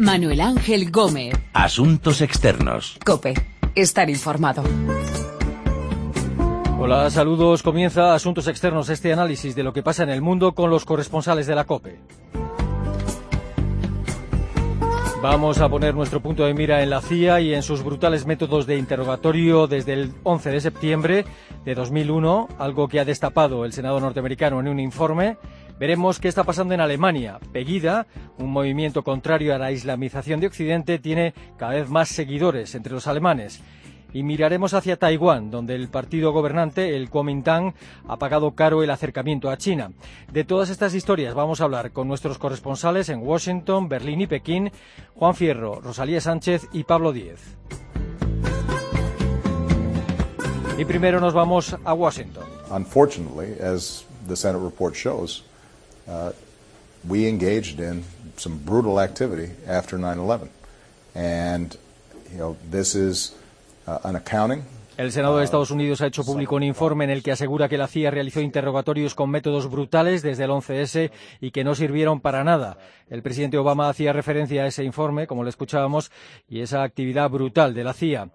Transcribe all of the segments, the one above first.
Manuel Ángel Gómez. Asuntos externos. Cope. Estar informado. Hola, saludos. Comienza Asuntos Externos, este análisis de lo que pasa en el mundo con los corresponsales de la COPE. Vamos a poner nuestro punto de mira en la CIA y en sus brutales métodos de interrogatorio desde el 11 de septiembre de 2001, algo que ha destapado el Senado norteamericano en un informe. Veremos qué está pasando en Alemania. Pegida, un movimiento contrario a la islamización de Occidente, tiene cada vez más seguidores entre los alemanes y miraremos hacia Taiwán, donde el partido gobernante, el Kuomintang, ha pagado caro el acercamiento a China. De todas estas historias vamos a hablar con nuestros corresponsales en Washington, Berlín y Pekín, Juan Fierro, Rosalía Sánchez y Pablo Díez. Y primero nos vamos a Washington. Unfortunately, as the Senate report shows, uh, we engaged in some brutal activity after 9/11, and you know this is Uh, el Senado de Estados Unidos ha hecho público un informe en el que asegura que la CIA realizó interrogatorios con métodos brutales desde el 11S y que no sirvieron para nada. El presidente Obama hacía referencia a ese informe, como le escuchábamos, y esa actividad brutal de la CIA.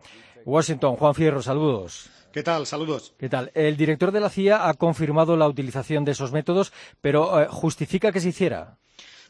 Washington, Juan Fierro, saludos. ¿Qué tal? Saludos. ¿Qué tal? El director de la CIA ha confirmado la utilización de esos métodos, pero eh, ¿justifica que se hiciera?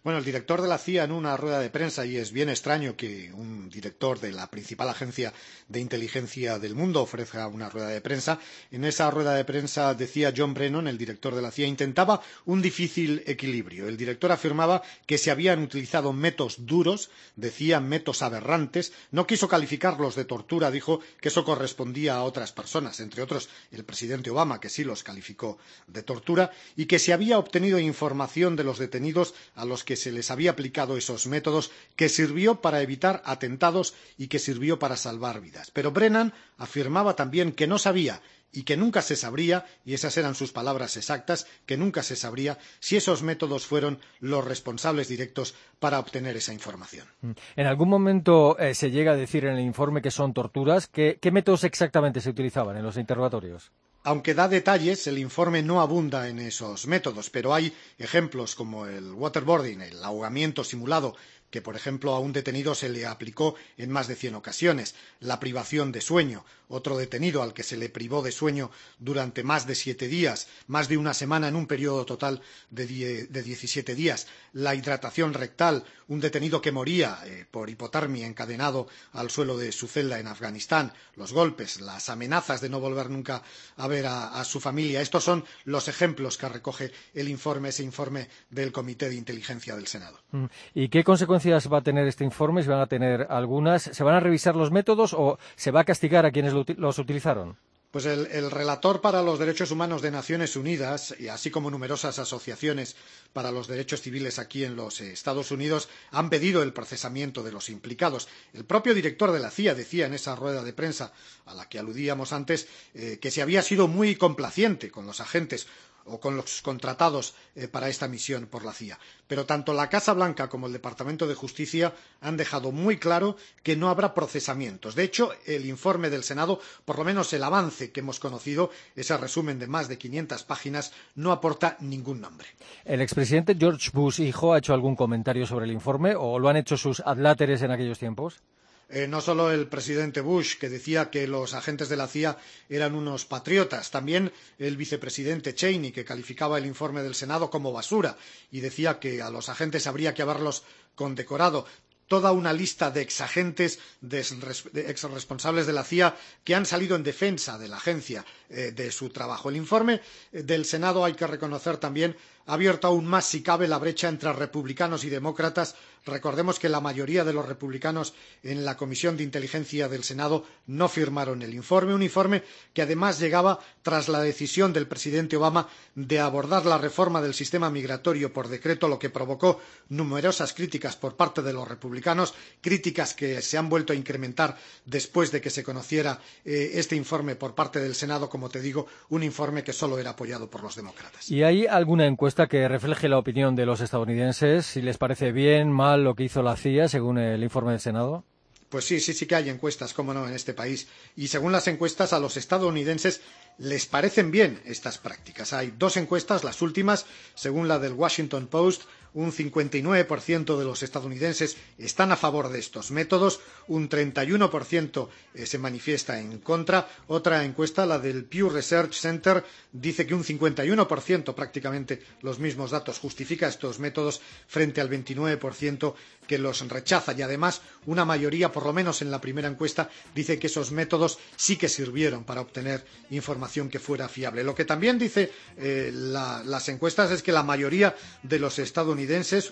Bueno, el director de la CIA en una rueda de prensa, y es bien extraño que un director de la principal agencia de inteligencia del mundo ofrezca una rueda de prensa, en esa rueda de prensa decía John Brennan, el director de la CIA, intentaba un difícil equilibrio. El director afirmaba que se habían utilizado métodos duros, decía métodos aberrantes, no quiso calificarlos de tortura, dijo que eso correspondía a otras personas, entre otros el presidente Obama, que sí los calificó de tortura, y que se había obtenido información de los detenidos a los que se les había aplicado esos métodos, que sirvió para evitar atentados y que sirvió para salvar vidas. Pero Brennan afirmaba también que no sabía y que nunca se sabría, y esas eran sus palabras exactas, que nunca se sabría si esos métodos fueron los responsables directos para obtener esa información. Mm. En algún momento eh, se llega a decir en el informe que son torturas. ¿Qué métodos exactamente se utilizaban en los interrogatorios? Aunque da detalles, el informe no abunda en esos métodos, pero hay ejemplos como el waterboarding, el ahogamiento simulado que, por ejemplo, a un detenido se le aplicó en más de cien ocasiones, la privación de sueño, otro detenido al que se le privó de sueño durante más de siete días, más de una semana en un periodo total de, diecisiete días, la hidratación rectal, un detenido que moría eh, por hipotermia encadenado al suelo de su celda en Afganistán, los golpes, las amenazas de no volver nunca a ver a, a su familia. Estos son los ejemplos que recoge el informe, ese informe del Comité de Inteligencia del Senado. Mm. ¿Y qué consecuencias va a tener este informe? ¿Se van a tener algunas? ¿Se van a revisar los métodos o se va a castigar a quienes los utilizaron? Pues el, relator para los derechos humanos de Naciones Unidas, y así como numerosas asociaciones para los derechos civiles aquí en los Estados Unidos, han pedido el procesamiento de los implicados. El propio director de la CIA decía en esa rueda de prensa a la que aludíamos antes eh, que se había sido muy complaciente con los agentes o con los contratados eh, para esta misión por la CIA. Pero tanto la Casa Blanca como el Departamento de Justicia han dejado muy claro que no habrá procesamientos. De hecho, el informe del Senado, por lo menos el avance que hemos conocido, ese resumen de más de 500 páginas, no aporta ningún nombre. ¿El expresidente George Bush hijo ha hecho algún comentario sobre el informe o lo han hecho sus adláteres en aquellos tiempos? Eh, no solo el presidente Bush, que decía que los agentes de la CIA eran unos patriotas, también el vicepresidente Cheney, que calificaba el informe del Senado como basura y decía que a los agentes habría que haberlos condecorado toda una lista de exagentes, de exresponsables de la CIA que han salido en defensa de la agencia eh, de su trabajo. El informe eh, del Senado, hay que reconocer también, ha abierto aún más, si cabe, la brecha entre republicanos y demócratas. Recordemos que la mayoría de los republicanos en la Comisión de Inteligencia del Senado no firmaron el informe, un informe que además llegaba tras la decisión del presidente Obama de abordar la reforma del sistema migratorio por decreto, lo que provocó numerosas críticas por parte de los republicanos, críticas que se han vuelto a incrementar después de que se conociera eh, este informe por parte del Senado, como te digo, un informe que solo era apoyado por los demócratas. ¿Y hay alguna encuesta que refleje la opinión de los estadounidenses, si les parece bien, mal lo que hizo la CIA, según el informe del Senado? Pues sí, sí, sí que hay encuestas, cómo no, en este país. Y según las encuestas, a los estadounidenses les parecen bien estas prácticas. Hay dos encuestas, las últimas, según la del Washington Post, un 59% de los estadounidenses están a favor de estos métodos, un 31% eh, se manifiesta en contra. Otra encuesta, la del Pew Research Center, dice que un 51%, prácticamente los mismos datos, justifica estos métodos frente al 29% que los rechaza. Y además, una mayoría, por lo menos en la primera encuesta, dice que esos métodos sí que sirvieron para obtener información que fuera fiable. Lo que también dice eh, la, las encuestas es que la mayoría de los estadounidenses,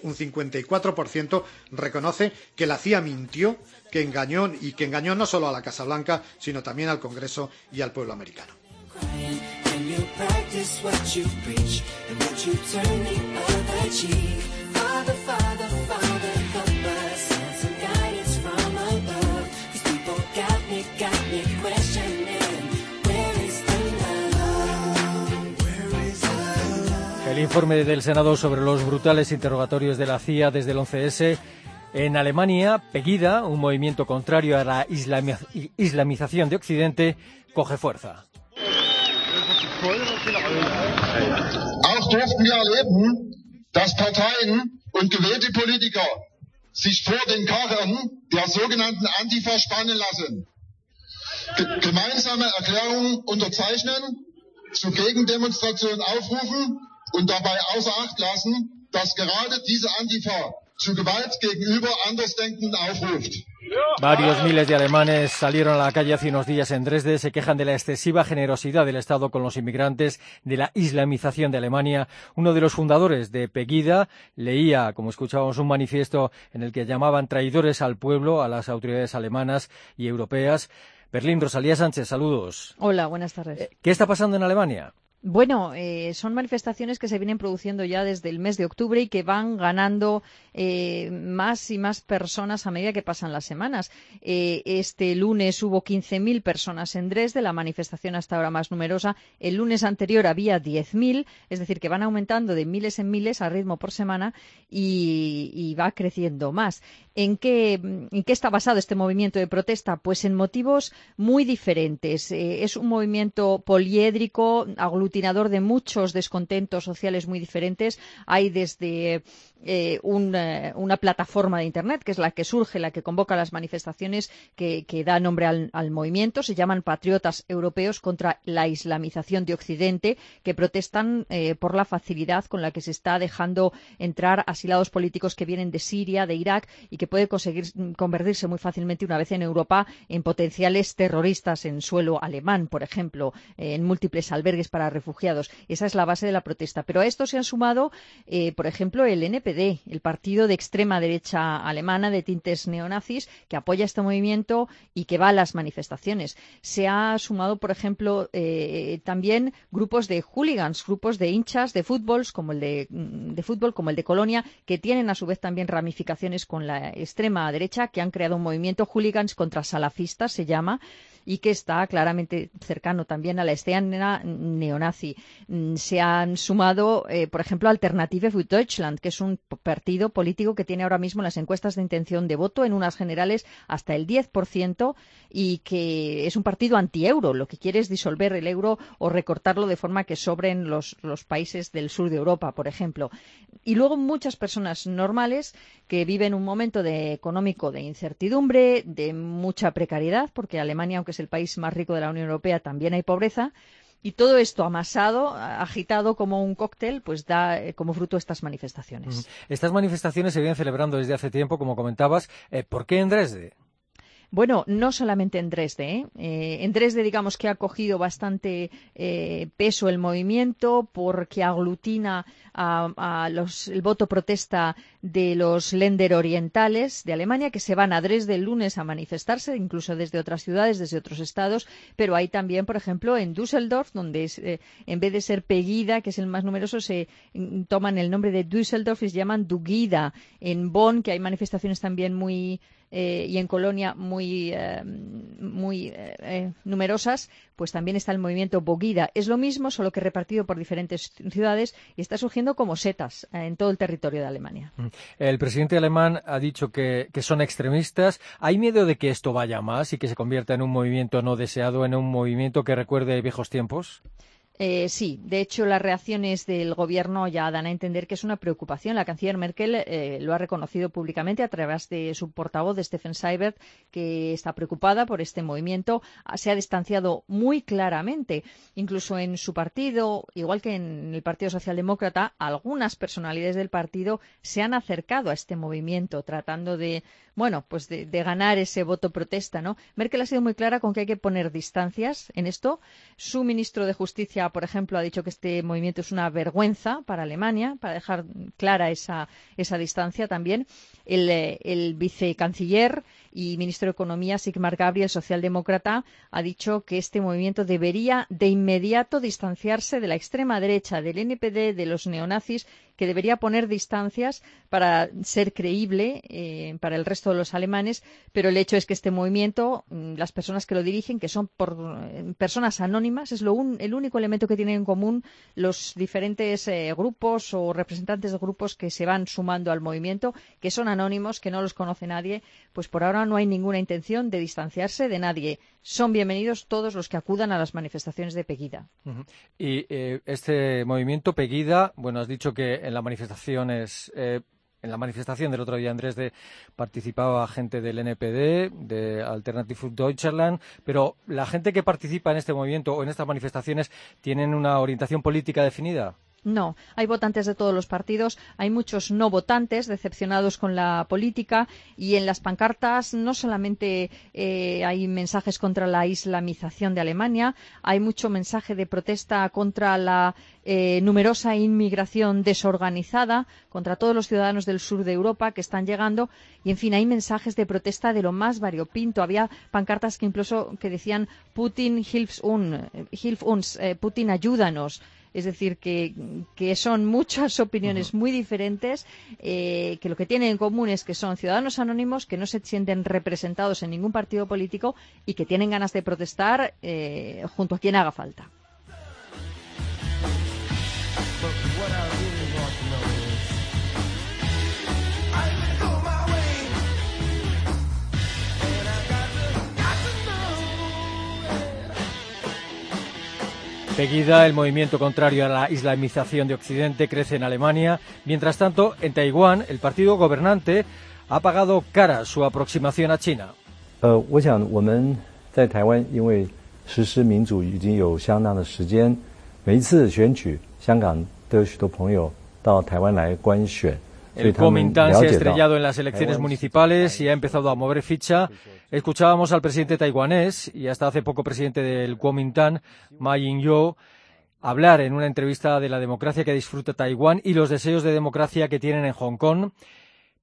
un 54%, reconoce que la CIA mintió, que engañó y que engañó no solo a la Casa Blanca, sino también al Congreso y al pueblo americano. El informe del Senado sobre los brutales interrogatorios de la CIA desde el 11S. En Alemania, Pegida, un movimiento contrario a la islamización de Occidente, coge fuerza. Sogenannten Antifa gemeinsame Erklärungen unterzeichnen, zu Gegendemonstrationen aufrufen und dabei außer Acht lassen, dass gerade diese Antifa zu Gewalt gegenüber Andersdenkenden aufruft. Varios miles de alemanes salieron a la calle hace unos días en Dresde, se quejan de la excesiva generosidad del Estado con los inmigrantes, de la islamización de Alemania. Uno de los fundadores de Pegida leía, como escuchábamos, un manifiesto en el que llamaban traidores al pueblo, a las autoridades alemanas y europeas. Berlín, Rosalía Sánchez, saludos. Hola, buenas tardes. Eh, ¿Qué está pasando en Alemania? Bueno, eh, son manifestaciones que se vienen produciendo ya desde el mes de octubre y que van ganando eh, más y más personas a medida que pasan las semanas. Eh, este lunes hubo 15.000 personas en Dresde, la manifestación hasta ahora más numerosa. El lunes anterior había 10.000, es decir, que van aumentando de miles en miles a ritmo por semana y, va creciendo más. ¿En qué, ¿En qué, está basado este movimiento de protesta? Pues en motivos muy diferentes. Eh, es un movimiento poliédrico, aglutinador de muchos descontentos sociales muy diferentes. Hay desde eh, eh, una plataforma de Internet, que es la que surge, la que convoca las manifestaciones, que, da nombre al, al, movimiento. Se llaman Patriotas Europeos contra la Islamización de Occidente, que protestan eh, por la facilidad con la que se está dejando entrar asilados políticos que vienen de Siria, de Irak y que puede conseguir convertirse muy fácilmente una vez en Europa en potenciales terroristas en suelo alemán, por ejemplo, en múltiples albergues para refugiados. Esa es la base de la protesta. Pero a esto se han sumado, eh, por ejemplo, el NPD el partido de extrema derecha alemana de tintes neonazis, que apoya este movimiento y que va a las manifestaciones. Se ha sumado, por ejemplo, eh, también grupos de hooligans, grupos de hinchas de fútbol, como el de, de fútbol, como el de Colonia, que tienen a su vez también ramificaciones con la extrema derecha, que han creado un movimiento hooligans contra salafistas, se llama, y que está claramente cercano también a la escena neonazi. Mm, se han sumado, eh, por ejemplo, Alternative für Deutschland, que es un partido político que tiene ahora mismo las encuestas de intención de voto en unas generales hasta el 10% y que es un partido anti-euro. Lo que quiere es disolver el euro o recortarlo de forma que sobren los, los países del sur de Europa, por ejemplo. Y luego muchas personas normales que viven un momento de económico de incertidumbre, de mucha precariedad, porque Alemania, aunque es el país más rico de la Unión Europea, también hay pobreza. Y todo esto amasado, agitado como un cóctel, pues da eh, como fruto estas manifestaciones. Estas manifestaciones se vienen celebrando desde hace tiempo, como comentabas. Eh, ¿Por qué en Dresde? Bueno, no solamente en Dresde. ¿eh? Eh, en Dresde, digamos que ha cogido bastante eh, peso el movimiento porque aglutina a, los, el voto protesta de los Länder orientales de Alemania que se van a Dresde el lunes a manifestarse, incluso desde otras ciudades, desde otros estados. Pero hay también, por ejemplo, en Düsseldorf, donde es, eh, en vez de ser Pegida, que es el más numeroso, se mm, toman el nombre de Düsseldorf y se llaman Dugida. En Bonn, que hay manifestaciones también muy eh, y en Colonia muy, eh, muy eh, eh, numerosas, pues también está el movimiento Bogida. Es lo mismo, solo que repartido por diferentes ciudades y está surgiendo como setas eh, en todo el territorio de Alemania. Mm. El presidente alemán ha dicho que son extremistas. ¿Hay miedo de que esto vaya más y que se convierta en un movimiento no deseado, en un movimiento que recuerde viejos tiempos? Eh, sí, de hecho las reacciones del gobierno ya dan a entender que es una preocupación. La canciller Merkel eh, lo ha reconocido públicamente a través de su portavoz, de Stephen Seibert, que está preocupada por este movimiento. Ah, se ha distanciado muy claramente. Incluso en su partido, igual que en el Partido Socialdemócrata, algunas personalidades del partido se han acercado a este movimiento, tratando de bueno, pues de, ganar ese voto protesta, ¿no? Merkel ha sido muy clara con que hay que poner distancias en esto. Su ministro de Justicia, por ejemplo, ha dicho que este movimiento es una vergüenza para Alemania, para dejar clara esa, esa distancia también. El, eh, el vicecanciller y ministro de Economía, Sigmar Gabriel, socialdemócrata, ha dicho que este movimiento debería de inmediato distanciarse de la extrema derecha, del NPD, de los neonazis, que debería poner distancias para ser creíble eh, para el resto de los alemanes, pero el hecho es que este movimiento, mm, las personas que lo dirigen, que son por, eh, personas anónimas, es lo el único elemento que tienen en común los diferentes eh, grupos o representantes de grupos que se van sumando al movimiento, que son anónimos, que no los conoce nadie, pues por ahora no hay ninguna intención de distanciarse de nadie. Son bienvenidos todos los que acudan a las manifestaciones de Pegida. Y eh, este movimiento Pegida, bueno, has dicho que en la manifestación eh, en la manifestación del otro día en Dresde participaba gente del NPD, de Alternative für Deutschland, pero la gente que participa en este movimiento o en estas manifestaciones tienen una orientación política definida. No, hay votantes de todos los partidos, hay muchos no votantes decepcionados con la política y en las pancartas no solamente eh, hay mensajes contra la islamización de Alemania, hay mucho mensaje de protesta contra la eh, numerosa inmigración desorganizada, contra todos los ciudadanos del sur de Europa que están llegando y, en fin, hay mensajes de protesta de lo más variopinto. Había pancartas que incluso que decían Putin hilf uns, eh, Putin ayúdanos. Es decir, que, son muchas opiniones muy diferentes, eh, que lo que tienen en común es que son ciudadanos anónimos, que no se sienten representados en ningún partido político y que tienen ganas de protestar eh, junto a quien haga falta. Seguida, el movimiento contrario a la islamización de Occidente crece en Alemania. Mientras tanto, en Taiwán, el partido gobernante ha pagado cara su aproximación a China. El Kuomintang se ha estrellado en las elecciones municipales y ha empezado a mover ficha. Escuchábamos al presidente taiwanés y hasta hace poco presidente del Kuomintang, Ma Ying-jeou, hablar en una entrevista de la democracia que disfruta Taiwán y los deseos de democracia que tienen en Hong Kong.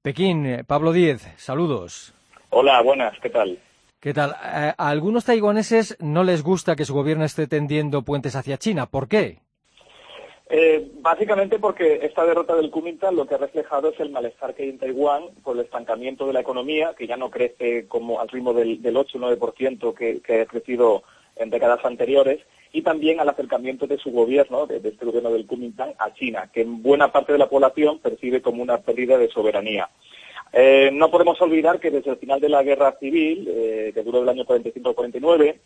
Pekín, Pablo Díez, saludos. Hola, buenas, ¿qué tal? ¿Qué tal? Eh, a algunos taiwaneses no les gusta que su gobierno esté tendiendo puentes hacia China. ¿Por qué? Eh, básicamente porque esta derrota del Kuomintang lo que ha reflejado es el malestar que hay en Taiwán por el estancamiento de la economía, que ya no crece como al ritmo del, 8-9% que, que ha crecido en décadas anteriores, y también al acercamiento de su gobierno, de, este gobierno del Kuomintang, a China, que en buena parte de la población percibe como una pérdida de soberanía. Eh, no podemos olvidar que desde el final de la guerra civil, eh, que duró del año 45-49,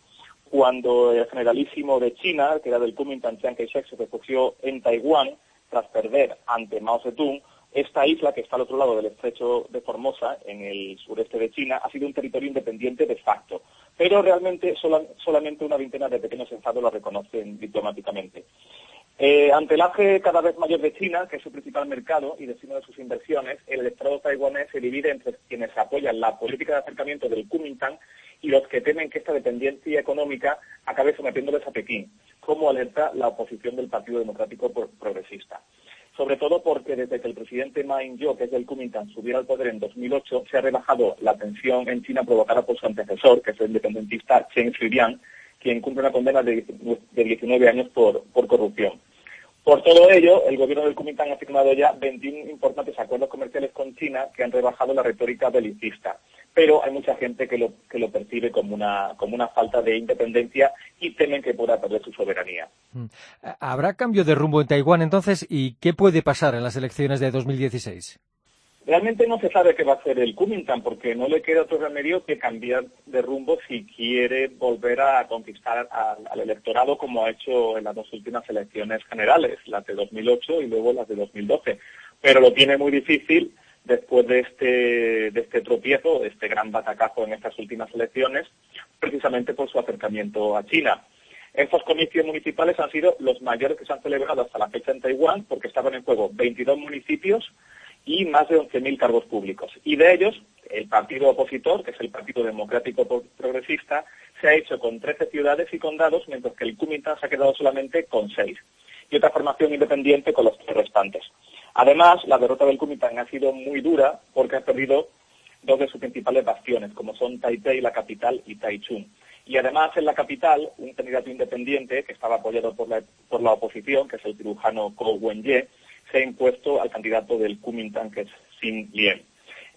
cuando el generalísimo de China, que era del Kuomintang, Chiang Kai-shek, se refugió en Taiwán tras perder ante Mao Zedong, esta isla, que está al otro lado del estrecho de Formosa, en el sureste de China, ha sido un territorio independiente de facto. Pero realmente solamente una veintena de pequeños estados lo reconocen diplomáticamente. Eh, ante el auge cada vez mayor de China, que es su principal mercado y destino de sus inversiones, el electorado taiwanés se divide entre quienes apoyan la política de acercamiento del Kuomintang y los que temen que esta dependencia económica acabe sometiéndoles a Pekín, como alerta la oposición del Partido Democrático Progresista. Sobre todo porque desde que el presidente Ma Ying-jeou, que es del Kuomintang, subiera al poder en 2008, se ha relajado la tensión en China provocada por su antecesor, que es el independentista Chen Shui-bian, quien cumple una condena de, 19 años por, por corrupción. Por todo ello, el gobierno del Kuomintang ha firmado ya 21 importantes acuerdos comerciales con China que han rebajado la retórica belicista pero hay mucha gente que lo, que lo percibe como una, como una falta de independencia y temen que pueda perder su soberanía. Mm. ¿Habrá cambio de rumbo en Taiwán entonces y qué puede pasar en las elecciones de 2016? Realmente no se sabe qué va a hacer el Kuomintang porque no le queda otro remedio que cambiar de rumbo si quiere volver a conquistar al, electorado como ha hecho en las dos últimas elecciones generales, las de 2008 y luego las de 2012. Pero lo tiene muy difícil después de este, de este tropiezo, de este gran batacazo en estas últimas elecciones, precisamente por su acercamiento a China. Estos comicios municipales han sido los mayores que se han celebrado hasta la fecha en Taiwán porque estaban en juego 22 municipios y más de 11.000 cargos públicos. Y de ellos, el partido opositor, que es el Partido Democrático Progresista, se ha hecho con 13 ciudades y condados, mientras que el se ha quedado solamente con 6. Y otra formación independiente con los tres restantes. Además, la derrota del Kuomintang ha sido muy dura porque ha perdido dos de sus principales bastiones, como son Taipei, la capital, y Taichung. Y además, en la capital, un candidato independiente que estaba apoyado por la, por la oposición, que es el cirujano Ko Wen-ye, se ha impuesto al candidato del Kuomintang, que es Xin Lien.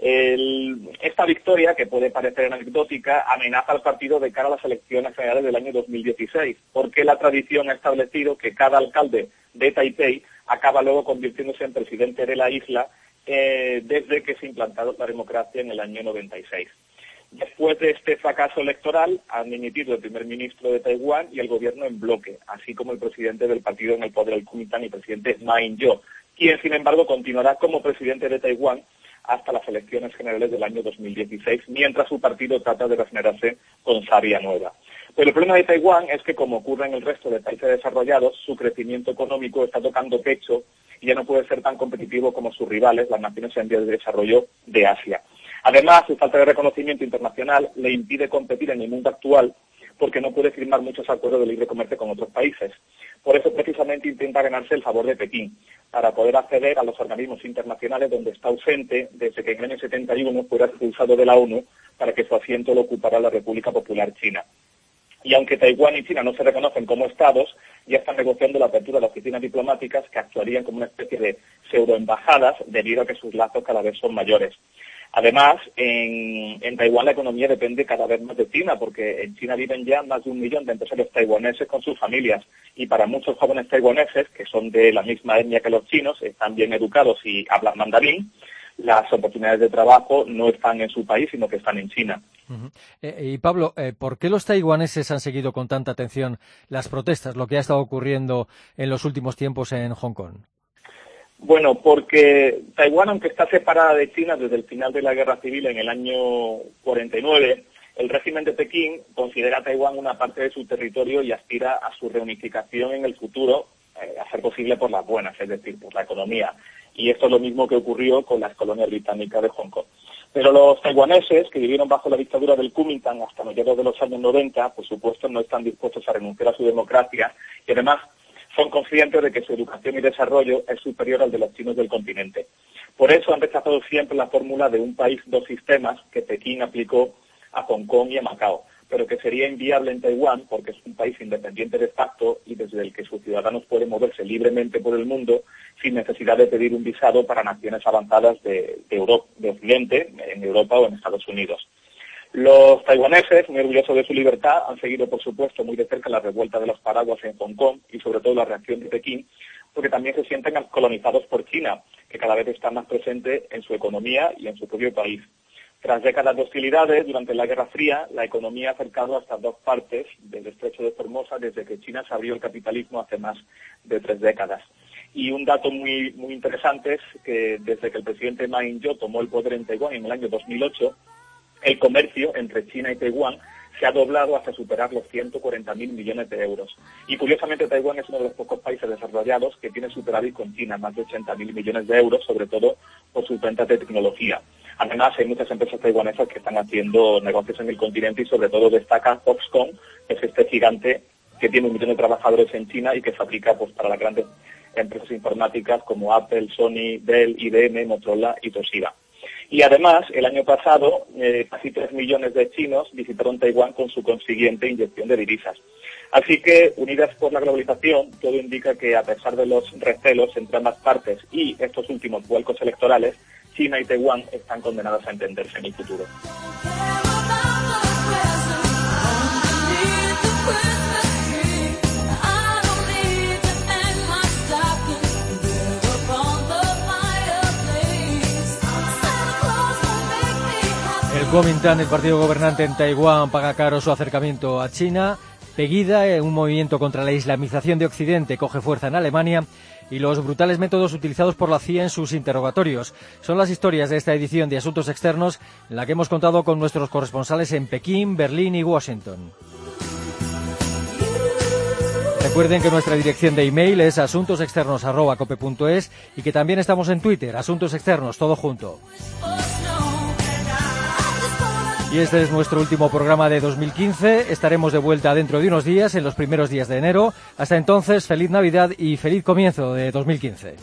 esta victoria, que puede parecer anecdótica, amenaza al partido de cara a las elecciones generales del año 2016, porque la tradición ha establecido que cada alcalde de Taipei acaba luego convirtiéndose en presidente de la isla eh, desde que se ha implantado la democracia en el año 96. Después de este fracaso electoral, han dimitido el primer ministro de Taiwán y el gobierno en bloque, así como el presidente del partido en el poder, el Kuomintang, y presidente Ma Ying-jeou, quien, sin embargo, continuará como presidente de Taiwán hasta las elecciones generales del año 2016, mientras su partido trata de regenerarse con sabia nueva. Pero el problema de Taiwán es que, como ocurre en el resto de países desarrollados, su crecimiento económico está tocando pecho y ya no puede ser tan competitivo como sus rivales, las naciones en vías de desarrollo de Asia. Además, su falta de reconocimiento internacional le impide competir en el mundo actual porque no puede firmar muchos acuerdos de libre comercio con otros países. Por eso, precisamente, intenta ganarse el favor de Pekín, para poder acceder a los organismos internacionales donde está ausente desde que en el año 71 fuera expulsado de la ONU para que su asiento lo ocupara la República Popular China. Y aunque Taiwán y China no se reconocen como estados, ya están negociando la apertura de oficinas diplomáticas que actuarían como una especie de pseudoembajadas debido a que sus lazos cada vez son mayores. Además, en, Taiwán la economía depende cada vez más de China, porque en China viven ya más de un millón de empresarios taiwaneses con sus familias. Y para muchos jóvenes taiwaneses, que son de la misma etnia que los chinos, están bien educados y hablan mandarín, las oportunidades de trabajo no están en su país, sino que están en China. Eh, y Pablo, eh, ¿por qué los taiwaneses han seguido con tanta atención las protestas, lo que ha estado ocurriendo en los últimos tiempos en Hong Kong? Bueno, porque Taiwán, aunque está separada de China desde el final de la guerra civil en el año 49, el régimen de Pekín considera a Taiwán una parte de su territorio y aspira a su reunificación en el futuro, eh, a ser posible por las buenas, es decir, por la economía. Y esto es lo mismo que ocurrió con las colonias británicas de Hong Kong. Pero los taiwaneses, que vivieron bajo la dictadura del Kuomintang hasta mediados de los años 90, por supuesto, no están dispuestos a renunciar a su democracia y además son conscientes de que su educación y desarrollo es superior al de los chinos del continente. Por eso han rechazado siempre la fórmula de un país, dos sistemas que Pekín aplicó a Hong Kong y a Macao, pero que sería inviable en Taiwán porque es un país independiente de facto y desde el que sus ciudadanos pueden moverse libremente por el mundo sin necesidad de pedir un visado para naciones avanzadas de, Europa, de Occidente, en Europa o en Estados Unidos. Los taiwaneses, muy orgullosos de su libertad, han seguido, por supuesto, muy de cerca la revuelta de los paraguas en Hong Kong y, sobre todo, la reacción de Pekín, porque también se sienten colonizados por China, que cada vez está más presente en su economía y en su propio país. Tras décadas de hostilidades durante la Guerra Fría, la economía ha acercado a estas dos partes del estrecho de Formosa desde que China se abrió el capitalismo hace más de tres décadas. Y un dato muy, muy interesante es que desde que el presidente Ma Ying-jeou tomó el poder en Taiwán en el año 2008, el comercio entre China y Taiwán se ha doblado hasta superar los 140.000 millones de euros. Y curiosamente Taiwán es uno de los pocos países desarrollados que tiene superávit con China, más de 80.000 millones de euros, sobre todo por sus ventas de tecnología. Además, hay muchas empresas taiwanesas que están haciendo negocios en el continente y sobre todo destaca Foxconn, que es este gigante que tiene un millón de trabajadores en China y que fabrica pues, para las grandes empresas informáticas como Apple, Sony, Dell, IBM, Motorola y Toshiba. Y además, el año pasado, eh, casi tres millones de chinos visitaron Taiwán con su consiguiente inyección de divisas. Así que, unidas por la globalización, todo indica que, a pesar de los recelos entre ambas partes y estos últimos vuelcos electorales, China y Taiwán están condenadas a entenderse en el futuro. Kuomintang, el partido gobernante en Taiwán, paga caro su acercamiento a China. Pegida, un movimiento contra la islamización de Occidente, coge fuerza en Alemania y los brutales métodos utilizados por la CIA en sus interrogatorios. Son las historias de esta edición de Asuntos Externos en la que hemos contado con nuestros corresponsales en Pekín, Berlín y Washington. Recuerden que nuestra dirección de email es asuntosexternos.cope.es y que también estamos en Twitter, Asuntos Externos, todo junto. Y este es nuestro último programa de 2015. Estaremos de vuelta dentro de unos días, en los primeros días de enero. Hasta entonces, feliz Navidad y feliz comienzo de 2015.